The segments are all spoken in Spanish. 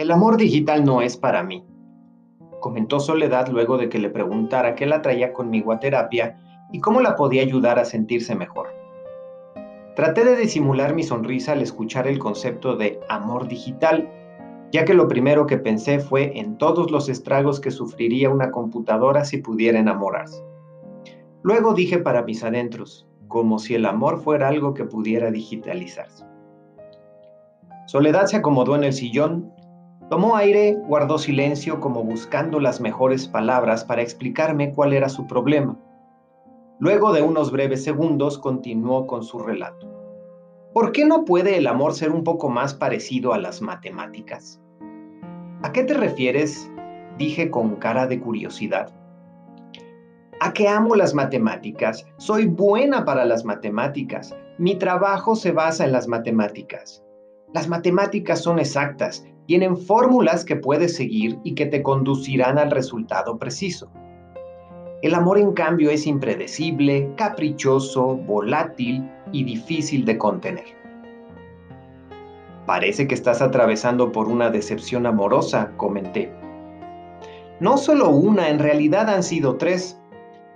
El amor digital no es para mí, comentó Soledad luego de que le preguntara qué la traía conmigo a terapia y cómo la podía ayudar a sentirse mejor. Traté de disimular mi sonrisa al escuchar el concepto de amor digital, ya que lo primero que pensé fue en todos los estragos que sufriría una computadora si pudiera enamorarse. Luego dije para mis adentros, como si el amor fuera algo que pudiera digitalizarse. Soledad se acomodó en el sillón, tomó aire, guardó silencio como buscando las mejores palabras para explicarme cuál era su problema. Luego de unos breves segundos continuó con su relato. ¿Por qué no puede el amor ser un poco más parecido a las matemáticas? ¿A qué te refieres? dije con cara de curiosidad. A que amo las matemáticas, soy buena para las matemáticas, mi trabajo se basa en las matemáticas. Las matemáticas son exactas, tienen fórmulas que puedes seguir y que te conducirán al resultado preciso. El amor, en cambio, es impredecible, caprichoso, volátil y difícil de contener. Parece que estás atravesando por una decepción amorosa, comenté. No solo una, en realidad han sido tres,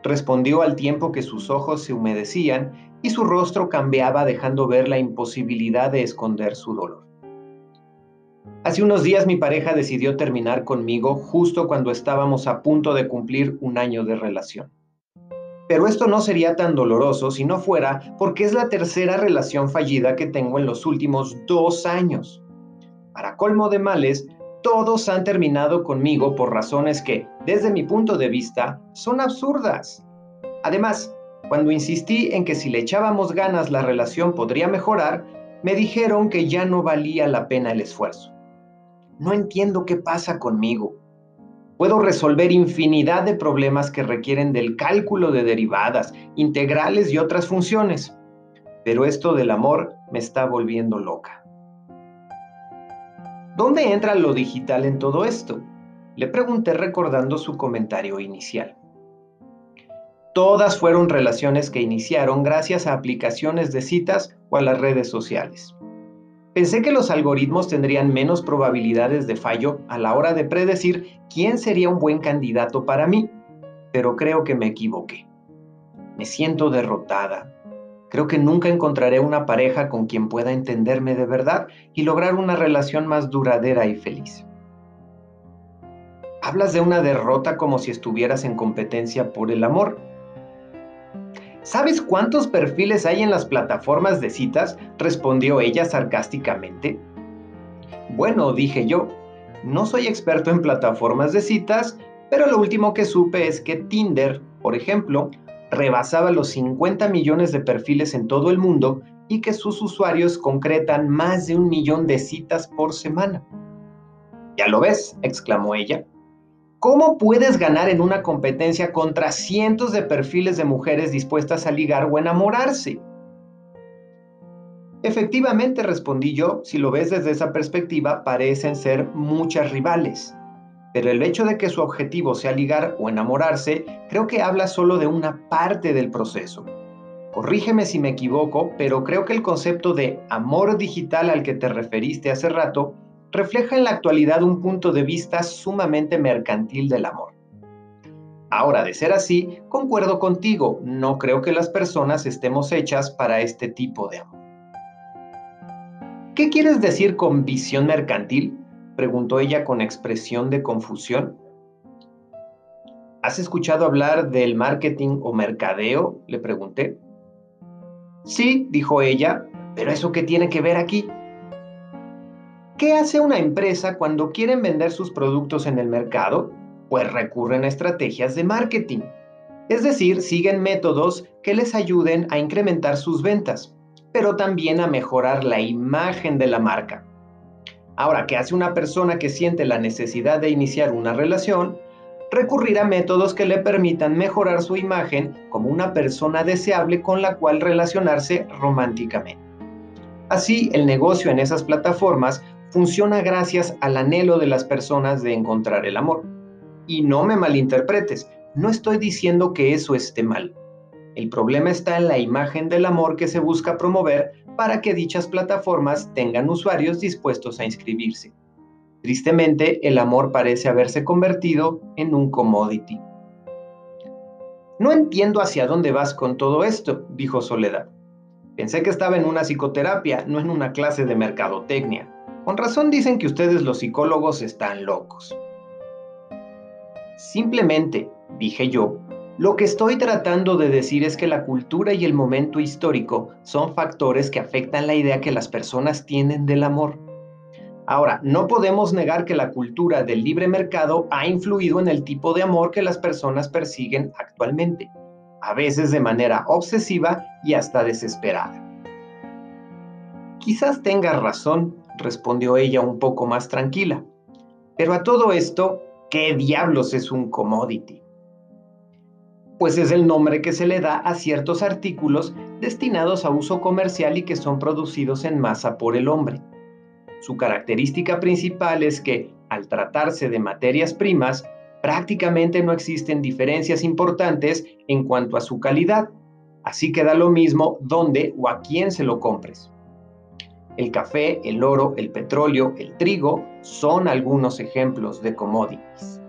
respondió al tiempo que sus ojos se humedecían y su rostro cambiaba dejando ver la imposibilidad de esconder su dolor. Hace unos días mi pareja decidió terminar conmigo justo cuando estábamos a punto de cumplir un año de relación. Pero esto no sería tan doloroso si no fuera porque es la tercera relación fallida que tengo en los últimos dos años. Para colmo de males, todos han terminado conmigo por razones que, desde mi punto de vista, son absurdas. Además, cuando insistí en que si le echábamos ganas la relación podría mejorar, me dijeron que ya no valía la pena el esfuerzo. No entiendo qué pasa conmigo. Puedo resolver infinidad de problemas que requieren del cálculo de derivadas, integrales y otras funciones. Pero esto del amor me está volviendo loca. ¿Dónde entra lo digital en todo esto? Le pregunté recordando su comentario inicial. Todas fueron relaciones que iniciaron gracias a aplicaciones de citas o a las redes sociales. Pensé que los algoritmos tendrían menos probabilidades de fallo a la hora de predecir quién sería un buen candidato para mí, pero creo que me equivoqué. Me siento derrotada. Creo que nunca encontraré una pareja con quien pueda entenderme de verdad y lograr una relación más duradera y feliz. Hablas de una derrota como si estuvieras en competencia por el amor, ¿Sabes cuántos perfiles hay en las plataformas de citas? respondió ella sarcásticamente. Bueno, dije yo, no soy experto en plataformas de citas, pero lo último que supe es que Tinder, por ejemplo, rebasaba los 50 millones de perfiles en todo el mundo y que sus usuarios concretan más de un millón de citas por semana. Ya lo ves, exclamó ella. ¿Cómo puedes ganar en una competencia contra cientos de perfiles de mujeres dispuestas a ligar o enamorarse? Efectivamente, respondí yo, si lo ves desde esa perspectiva, parecen ser muchas rivales. Pero el hecho de que su objetivo sea ligar o enamorarse, creo que habla solo de una parte del proceso. Corrígeme si me equivoco, pero creo que el concepto de amor digital al que te referiste hace rato refleja en la actualidad un punto de vista sumamente mercantil del amor. Ahora, de ser así, concuerdo contigo, no creo que las personas estemos hechas para este tipo de amor. ¿Qué quieres decir con visión mercantil? preguntó ella con expresión de confusión. ¿Has escuchado hablar del marketing o mercadeo? le pregunté. Sí, dijo ella, pero ¿eso qué tiene que ver aquí? ¿Qué hace una empresa cuando quieren vender sus productos en el mercado? Pues recurren a estrategias de marketing. Es decir, siguen métodos que les ayuden a incrementar sus ventas, pero también a mejorar la imagen de la marca. Ahora, ¿qué hace una persona que siente la necesidad de iniciar una relación? Recurrir a métodos que le permitan mejorar su imagen como una persona deseable con la cual relacionarse románticamente. Así, el negocio en esas plataformas funciona gracias al anhelo de las personas de encontrar el amor. Y no me malinterpretes, no estoy diciendo que eso esté mal. El problema está en la imagen del amor que se busca promover para que dichas plataformas tengan usuarios dispuestos a inscribirse. Tristemente, el amor parece haberse convertido en un commodity. No entiendo hacia dónde vas con todo esto, dijo Soledad. Pensé que estaba en una psicoterapia, no en una clase de mercadotecnia. Con razón dicen que ustedes los psicólogos están locos. Simplemente, dije yo, lo que estoy tratando de decir es que la cultura y el momento histórico son factores que afectan la idea que las personas tienen del amor. Ahora, no podemos negar que la cultura del libre mercado ha influido en el tipo de amor que las personas persiguen actualmente a veces de manera obsesiva y hasta desesperada. Quizás tengas razón, respondió ella un poco más tranquila. Pero a todo esto, ¿qué diablos es un commodity? Pues es el nombre que se le da a ciertos artículos destinados a uso comercial y que son producidos en masa por el hombre. Su característica principal es que, al tratarse de materias primas, prácticamente no existen diferencias importantes en cuanto a su calidad, así que da lo mismo dónde o a quién se lo compres. El café, el oro, el petróleo, el trigo son algunos ejemplos de commodities.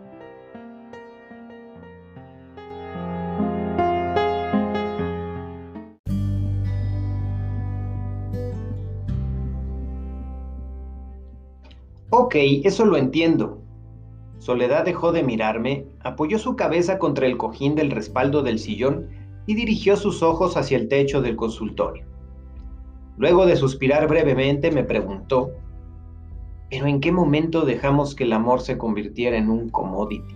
Ok, eso lo entiendo, Soledad dejó de mirarme, apoyó su cabeza contra el cojín del respaldo del sillón y dirigió sus ojos hacia el techo del consultorio. Luego de suspirar brevemente me preguntó, ¿pero en qué momento dejamos que el amor se convirtiera en un commodity?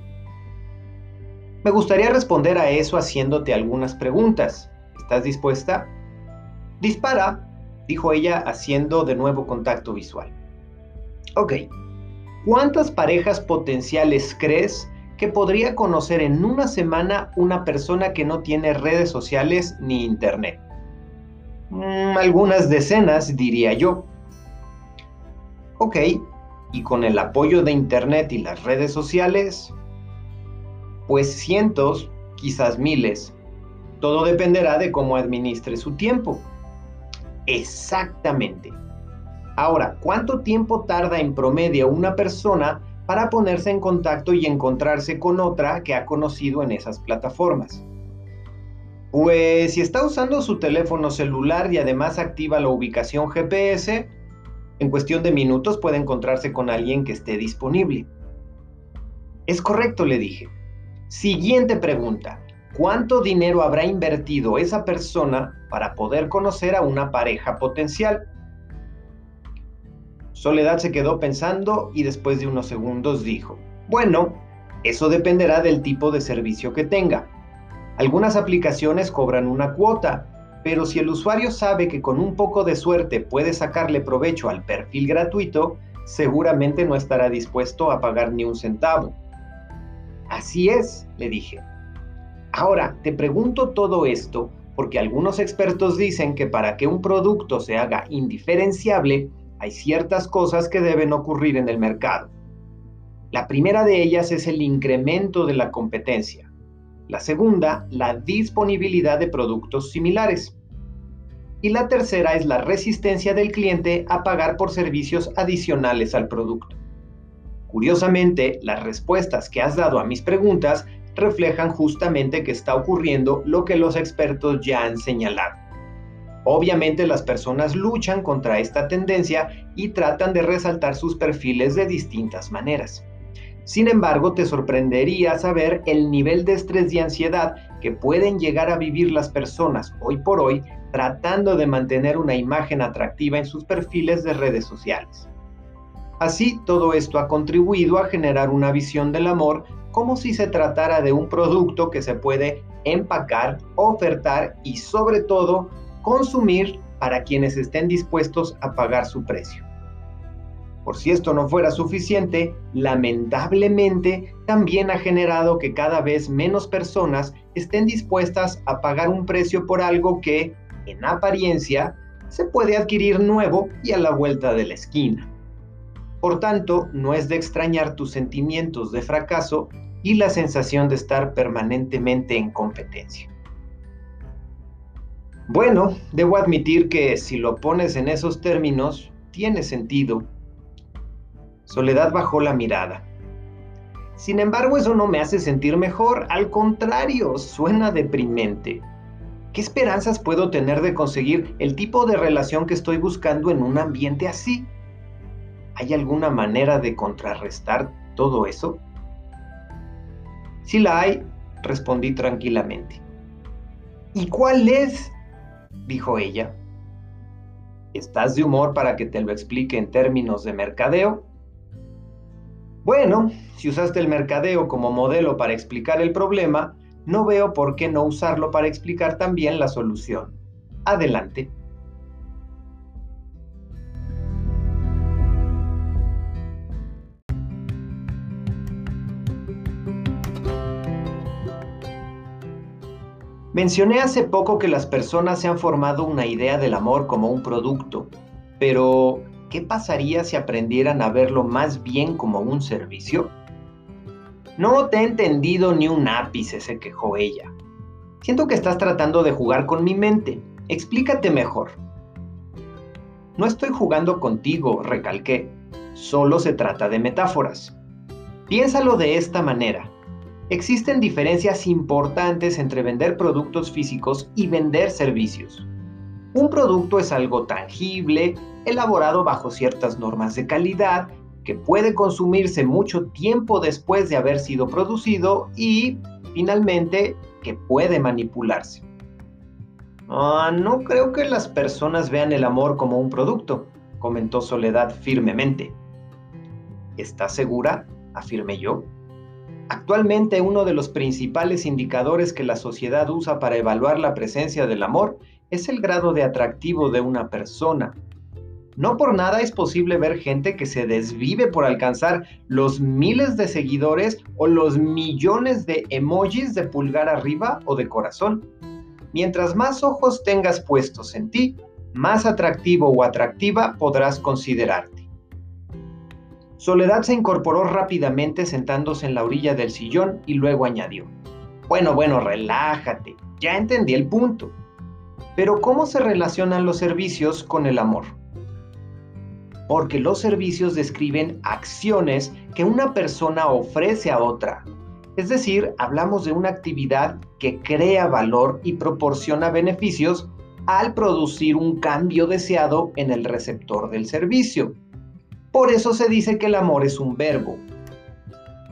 Me gustaría responder a eso haciéndote algunas preguntas. ¿Estás dispuesta? Dispara, dijo ella haciendo de nuevo contacto visual. Ok, ¿Cuántas parejas potenciales crees que podría conocer en una semana una persona que no tiene redes sociales ni internet? Mm, algunas decenas, diría yo. Ok, y con el apoyo de internet y las redes sociales, pues cientos, quizás miles. Todo dependerá de cómo administre su tiempo. Exactamente. Ahora, ¿cuánto tiempo tarda en promedio una persona para ponerse en contacto y encontrarse con otra que ha conocido en esas plataformas? Pues si está usando su teléfono celular y además activa la ubicación GPS, en cuestión de minutos puede encontrarse con alguien que esté disponible. Es correcto, le dije. Siguiente pregunta. ¿Cuánto dinero habrá invertido esa persona para poder conocer a una pareja potencial? Soledad se quedó pensando y después de unos segundos dijo, bueno, eso dependerá del tipo de servicio que tenga. Algunas aplicaciones cobran una cuota, pero si el usuario sabe que con un poco de suerte puede sacarle provecho al perfil gratuito, seguramente no estará dispuesto a pagar ni un centavo. Así es, le dije. Ahora, te pregunto todo esto porque algunos expertos dicen que para que un producto se haga indiferenciable, hay ciertas cosas que deben ocurrir en el mercado. La primera de ellas es el incremento de la competencia. La segunda, la disponibilidad de productos similares. Y la tercera es la resistencia del cliente a pagar por servicios adicionales al producto. Curiosamente, las respuestas que has dado a mis preguntas reflejan justamente que está ocurriendo lo que los expertos ya han señalado. Obviamente las personas luchan contra esta tendencia y tratan de resaltar sus perfiles de distintas maneras. Sin embargo, te sorprendería saber el nivel de estrés y ansiedad que pueden llegar a vivir las personas hoy por hoy tratando de mantener una imagen atractiva en sus perfiles de redes sociales. Así, todo esto ha contribuido a generar una visión del amor como si se tratara de un producto que se puede empacar, ofertar y sobre todo consumir para quienes estén dispuestos a pagar su precio. Por si esto no fuera suficiente, lamentablemente también ha generado que cada vez menos personas estén dispuestas a pagar un precio por algo que, en apariencia, se puede adquirir nuevo y a la vuelta de la esquina. Por tanto, no es de extrañar tus sentimientos de fracaso y la sensación de estar permanentemente en competencia. Bueno, debo admitir que si lo pones en esos términos, tiene sentido. Soledad bajó la mirada. Sin embargo, eso no me hace sentir mejor, al contrario, suena deprimente. ¿Qué esperanzas puedo tener de conseguir el tipo de relación que estoy buscando en un ambiente así? ¿Hay alguna manera de contrarrestar todo eso? Sí la hay, respondí tranquilamente. ¿Y cuál es? dijo ella. ¿Estás de humor para que te lo explique en términos de mercadeo? Bueno, si usaste el mercadeo como modelo para explicar el problema, no veo por qué no usarlo para explicar también la solución. Adelante. Mencioné hace poco que las personas se han formado una idea del amor como un producto, pero ¿qué pasaría si aprendieran a verlo más bien como un servicio? No te he entendido ni un ápice, se quejó ella. Siento que estás tratando de jugar con mi mente. Explícate mejor. No estoy jugando contigo, recalqué. Solo se trata de metáforas. Piénsalo de esta manera. Existen diferencias importantes entre vender productos físicos y vender servicios. Un producto es algo tangible, elaborado bajo ciertas normas de calidad, que puede consumirse mucho tiempo después de haber sido producido y, finalmente, que puede manipularse. Ah, no creo que las personas vean el amor como un producto, comentó Soledad firmemente. ¿Estás segura? afirmé yo. Actualmente uno de los principales indicadores que la sociedad usa para evaluar la presencia del amor es el grado de atractivo de una persona. No por nada es posible ver gente que se desvive por alcanzar los miles de seguidores o los millones de emojis de pulgar arriba o de corazón. Mientras más ojos tengas puestos en ti, más atractivo o atractiva podrás considerarte. Soledad se incorporó rápidamente sentándose en la orilla del sillón y luego añadió, bueno, bueno, relájate, ya entendí el punto. Pero ¿cómo se relacionan los servicios con el amor? Porque los servicios describen acciones que una persona ofrece a otra. Es decir, hablamos de una actividad que crea valor y proporciona beneficios al producir un cambio deseado en el receptor del servicio. Por eso se dice que el amor es un verbo.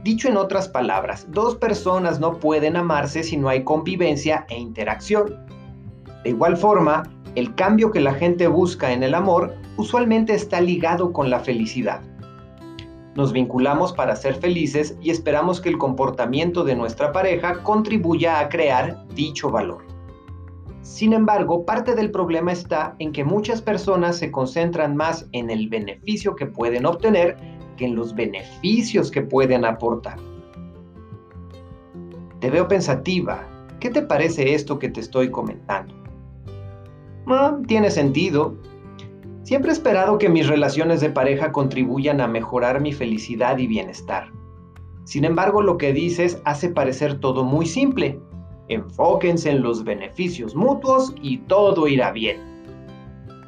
Dicho en otras palabras, dos personas no pueden amarse si no hay convivencia e interacción. De igual forma, el cambio que la gente busca en el amor usualmente está ligado con la felicidad. Nos vinculamos para ser felices y esperamos que el comportamiento de nuestra pareja contribuya a crear dicho valor. Sin embargo, parte del problema está en que muchas personas se concentran más en el beneficio que pueden obtener que en los beneficios que pueden aportar. Te veo pensativa. ¿Qué te parece esto que te estoy comentando? Ah, tiene sentido. Siempre he esperado que mis relaciones de pareja contribuyan a mejorar mi felicidad y bienestar. Sin embargo, lo que dices hace parecer todo muy simple. Enfóquense en los beneficios mutuos y todo irá bien.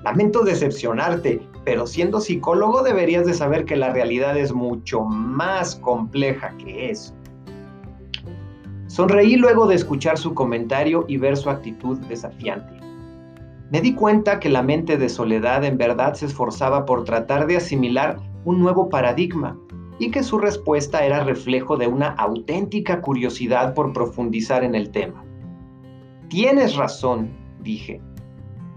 Lamento decepcionarte, pero siendo psicólogo deberías de saber que la realidad es mucho más compleja que eso. Sonreí luego de escuchar su comentario y ver su actitud desafiante. Me di cuenta que la mente de Soledad en verdad se esforzaba por tratar de asimilar un nuevo paradigma y que su respuesta era reflejo de una auténtica curiosidad por profundizar en el tema. Tienes razón, dije.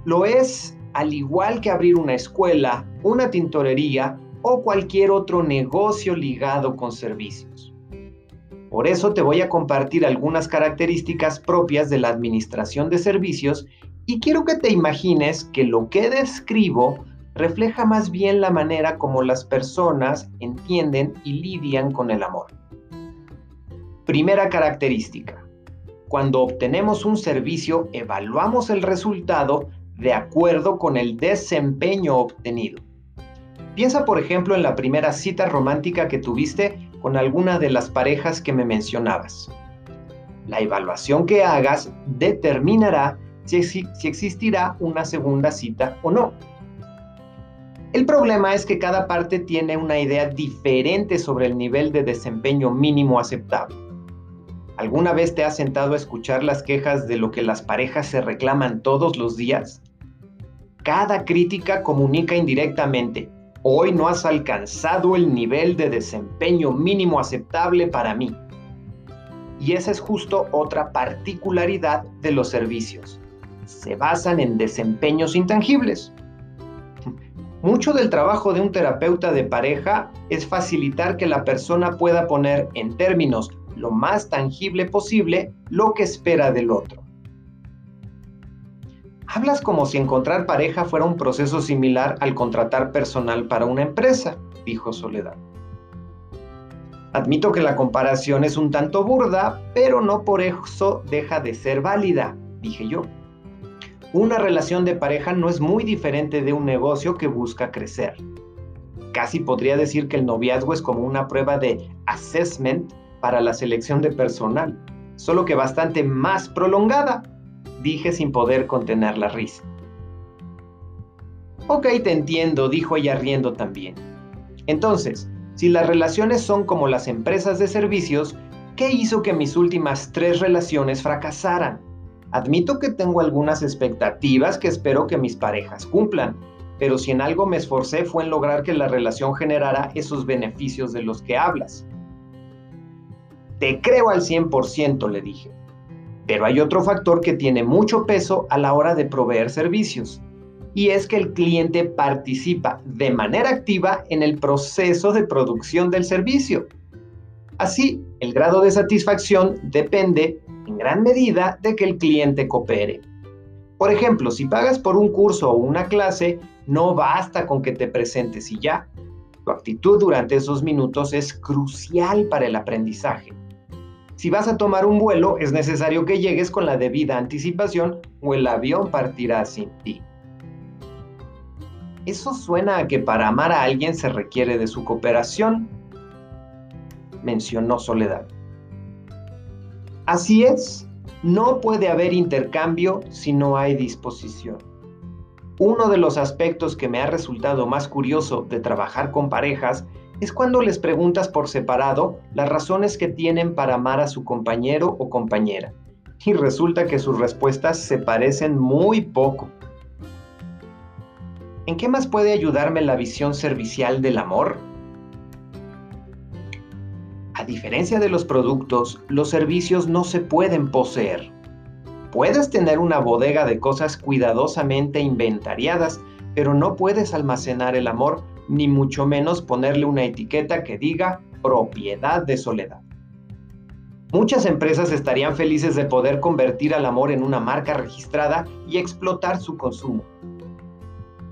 Lo es al igual que abrir una escuela, una tintorería o cualquier otro negocio ligado con servicios. Por eso te voy a compartir algunas características propias de la administración de servicios y quiero que te imagines que lo que describo refleja más bien la manera como las personas entienden y lidian con el amor. Primera característica. Cuando obtenemos un servicio, evaluamos el resultado de acuerdo con el desempeño obtenido. Piensa, por ejemplo, en la primera cita romántica que tuviste con alguna de las parejas que me mencionabas. La evaluación que hagas determinará si, existirá una segunda cita o no. El problema es que cada parte tiene una idea diferente sobre el nivel de desempeño mínimo aceptable. ¿Alguna vez te has sentado a escuchar las quejas de lo que las parejas se reclaman todos los días? Cada crítica comunica indirectamente, hoy no has alcanzado el nivel de desempeño mínimo aceptable para mí. Y esa es justo otra particularidad de los servicios. Se basan en desempeños intangibles. Mucho del trabajo de un terapeuta de pareja es facilitar que la persona pueda poner en términos lo más tangible posible lo que espera del otro. Hablas como si encontrar pareja fuera un proceso similar al contratar personal para una empresa, dijo Soledad. Admito que la comparación es un tanto burda, pero no por eso deja de ser válida, dije yo. Una relación de pareja no es muy diferente de un negocio que busca crecer. Casi podría decir que el noviazgo es como una prueba de assessment para la selección de personal, solo que bastante más prolongada dije sin poder contener la risa. Ok, te entiendo, dijo ella riendo también. Entonces, si las relaciones son como las empresas de servicios, ¿qué hizo que mis últimas tres relaciones fracasaran? Admito que tengo algunas expectativas que espero que mis parejas cumplan, pero si en algo me esforcé fue en lograr que la relación generara esos beneficios de los que hablas. Te creo al 100%, le dije. Pero hay otro factor que tiene mucho peso a la hora de proveer servicios, y es que el cliente participa de manera activa en el proceso de producción del servicio. Así, el grado de satisfacción depende en gran medida de que el cliente coopere. Por ejemplo, si pagas por un curso o una clase, no basta con que te presentes y ya. Tu actitud durante esos minutos es crucial para el aprendizaje. Si vas a tomar un vuelo, es necesario que llegues con la debida anticipación o el avión partirá sin ti. Eso suena a que para amar a alguien se requiere de su cooperación, mencionó Soledad. Así es, no puede haber intercambio si no hay disposición. Uno de los aspectos que me ha resultado más curioso de trabajar con parejas es cuando les preguntas por separado las razones que tienen para amar a su compañero o compañera. Y resulta que sus respuestas se parecen muy poco. ¿En qué más puede ayudarme la visión servicial del amor? A diferencia de los productos, los servicios no se pueden poseer. Puedes tener una bodega de cosas cuidadosamente inventariadas, pero no puedes almacenar el amor ni mucho menos ponerle una etiqueta que diga propiedad de soledad. Muchas empresas estarían felices de poder convertir al amor en una marca registrada y explotar su consumo.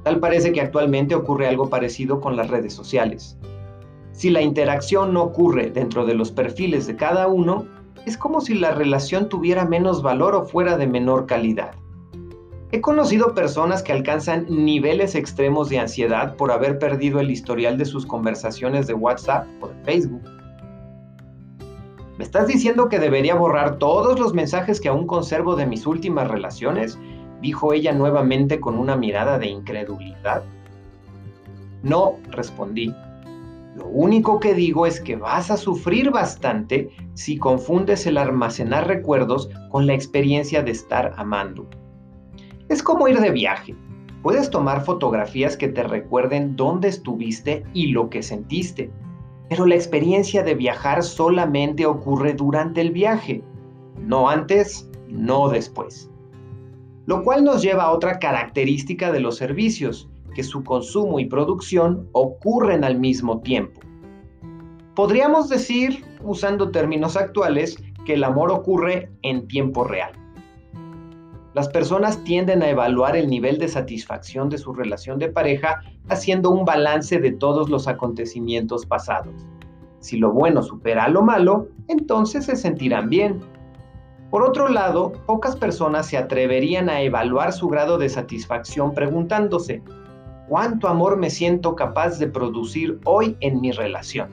Tal parece que actualmente ocurre algo parecido con las redes sociales. Si la interacción no ocurre dentro de los perfiles de cada uno, es como si la relación tuviera menos valor o fuera de menor calidad. He conocido personas que alcanzan niveles extremos de ansiedad por haber perdido el historial de sus conversaciones de WhatsApp o de Facebook. ¿Me estás diciendo que debería borrar todos los mensajes que aún conservo de mis últimas relaciones? dijo ella nuevamente con una mirada de incredulidad. No, respondí. Lo único que digo es que vas a sufrir bastante si confundes el almacenar recuerdos con la experiencia de estar amando. Es como ir de viaje. Puedes tomar fotografías que te recuerden dónde estuviste y lo que sentiste, pero la experiencia de viajar solamente ocurre durante el viaje, no antes, no después. Lo cual nos lleva a otra característica de los servicios, que su consumo y producción ocurren al mismo tiempo. Podríamos decir, usando términos actuales, que el amor ocurre en tiempo real. Las personas tienden a evaluar el nivel de satisfacción de su relación de pareja haciendo un balance de todos los acontecimientos pasados. Si lo bueno supera a lo malo, entonces se sentirán bien. Por otro lado, pocas personas se atreverían a evaluar su grado de satisfacción preguntándose, ¿cuánto amor me siento capaz de producir hoy en mi relación?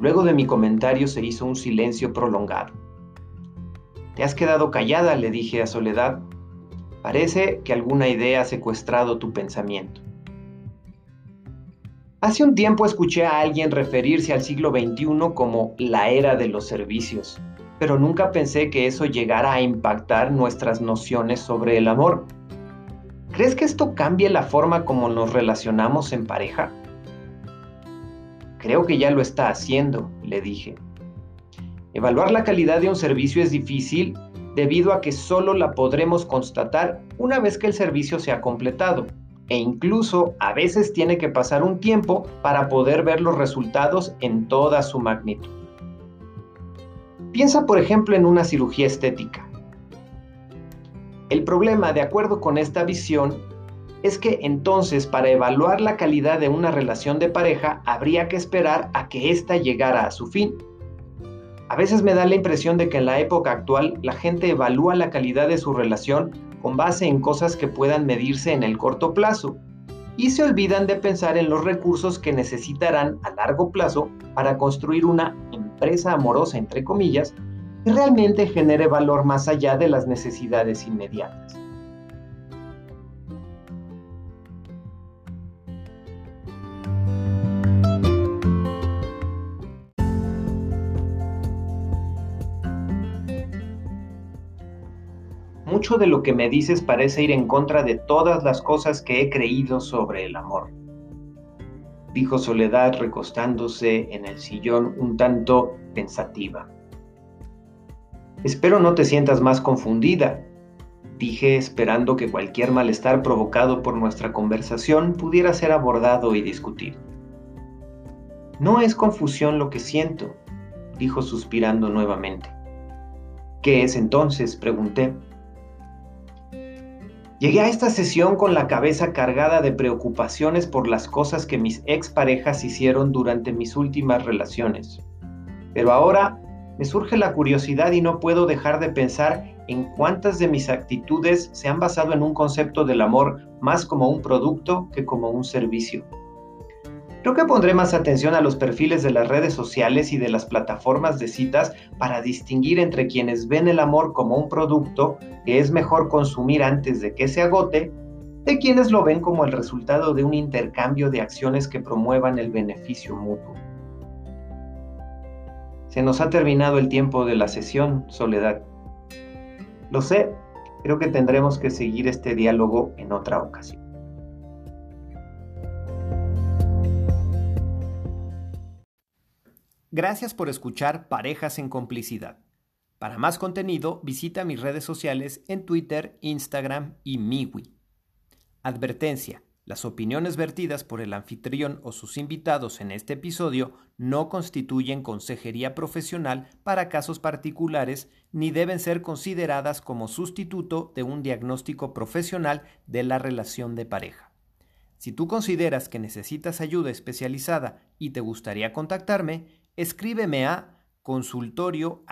Luego de mi comentario se hizo un silencio prolongado. Te has quedado callada, le dije a Soledad. Parece que alguna idea ha secuestrado tu pensamiento. Hace un tiempo escuché a alguien referirse al siglo XXI como la era de los servicios, pero nunca pensé que eso llegara a impactar nuestras nociones sobre el amor. ¿Crees que esto cambie la forma como nos relacionamos en pareja? Creo que ya lo está haciendo, le dije. Evaluar la calidad de un servicio es difícil debido a que solo la podremos constatar una vez que el servicio se ha completado e incluso a veces tiene que pasar un tiempo para poder ver los resultados en toda su magnitud. Piensa por ejemplo en una cirugía estética. El problema, de acuerdo con esta visión, es que entonces para evaluar la calidad de una relación de pareja habría que esperar a que ésta llegara a su fin. A veces me da la impresión de que en la época actual la gente evalúa la calidad de su relación con base en cosas que puedan medirse en el corto plazo y se olvidan de pensar en los recursos que necesitarán a largo plazo para construir una empresa amorosa, entre comillas, que realmente genere valor más allá de las necesidades inmediatas. mucho de lo que me dices parece ir en contra de todas las cosas que he creído sobre el amor. Dijo Soledad recostándose en el sillón un tanto pensativa. Espero no te sientas más confundida, dije esperando que cualquier malestar provocado por nuestra conversación pudiera ser abordado y discutido. No es confusión lo que siento, dijo suspirando nuevamente. ¿Qué es entonces? pregunté. Llegué a esta sesión con la cabeza cargada de preocupaciones por las cosas que mis exparejas hicieron durante mis últimas relaciones. Pero ahora me surge la curiosidad y no puedo dejar de pensar en cuántas de mis actitudes se han basado en un concepto del amor más como un producto que como un servicio. Creo que pondré más atención a los perfiles de las redes sociales y de las plataformas de citas para distinguir entre quienes ven el amor como un producto que es mejor consumir antes de que se agote, de quienes lo ven como el resultado de un intercambio de acciones que promuevan el beneficio mutuo. Se nos ha terminado el tiempo de la sesión, Soledad. Lo sé, creo que tendremos que seguir este diálogo en otra ocasión. Gracias por escuchar Parejas en Complicidad. Para más contenido, visita mis redes sociales en Twitter, Instagram y Miwi. Advertencia. Las opiniones vertidas por el anfitrión o sus invitados en este episodio no constituyen consejería profesional para casos particulares ni deben ser consideradas como sustituto de un diagnóstico profesional de la relación de pareja. Si tú consideras que necesitas ayuda especializada y te gustaría contactarme, escríbeme a consultorio.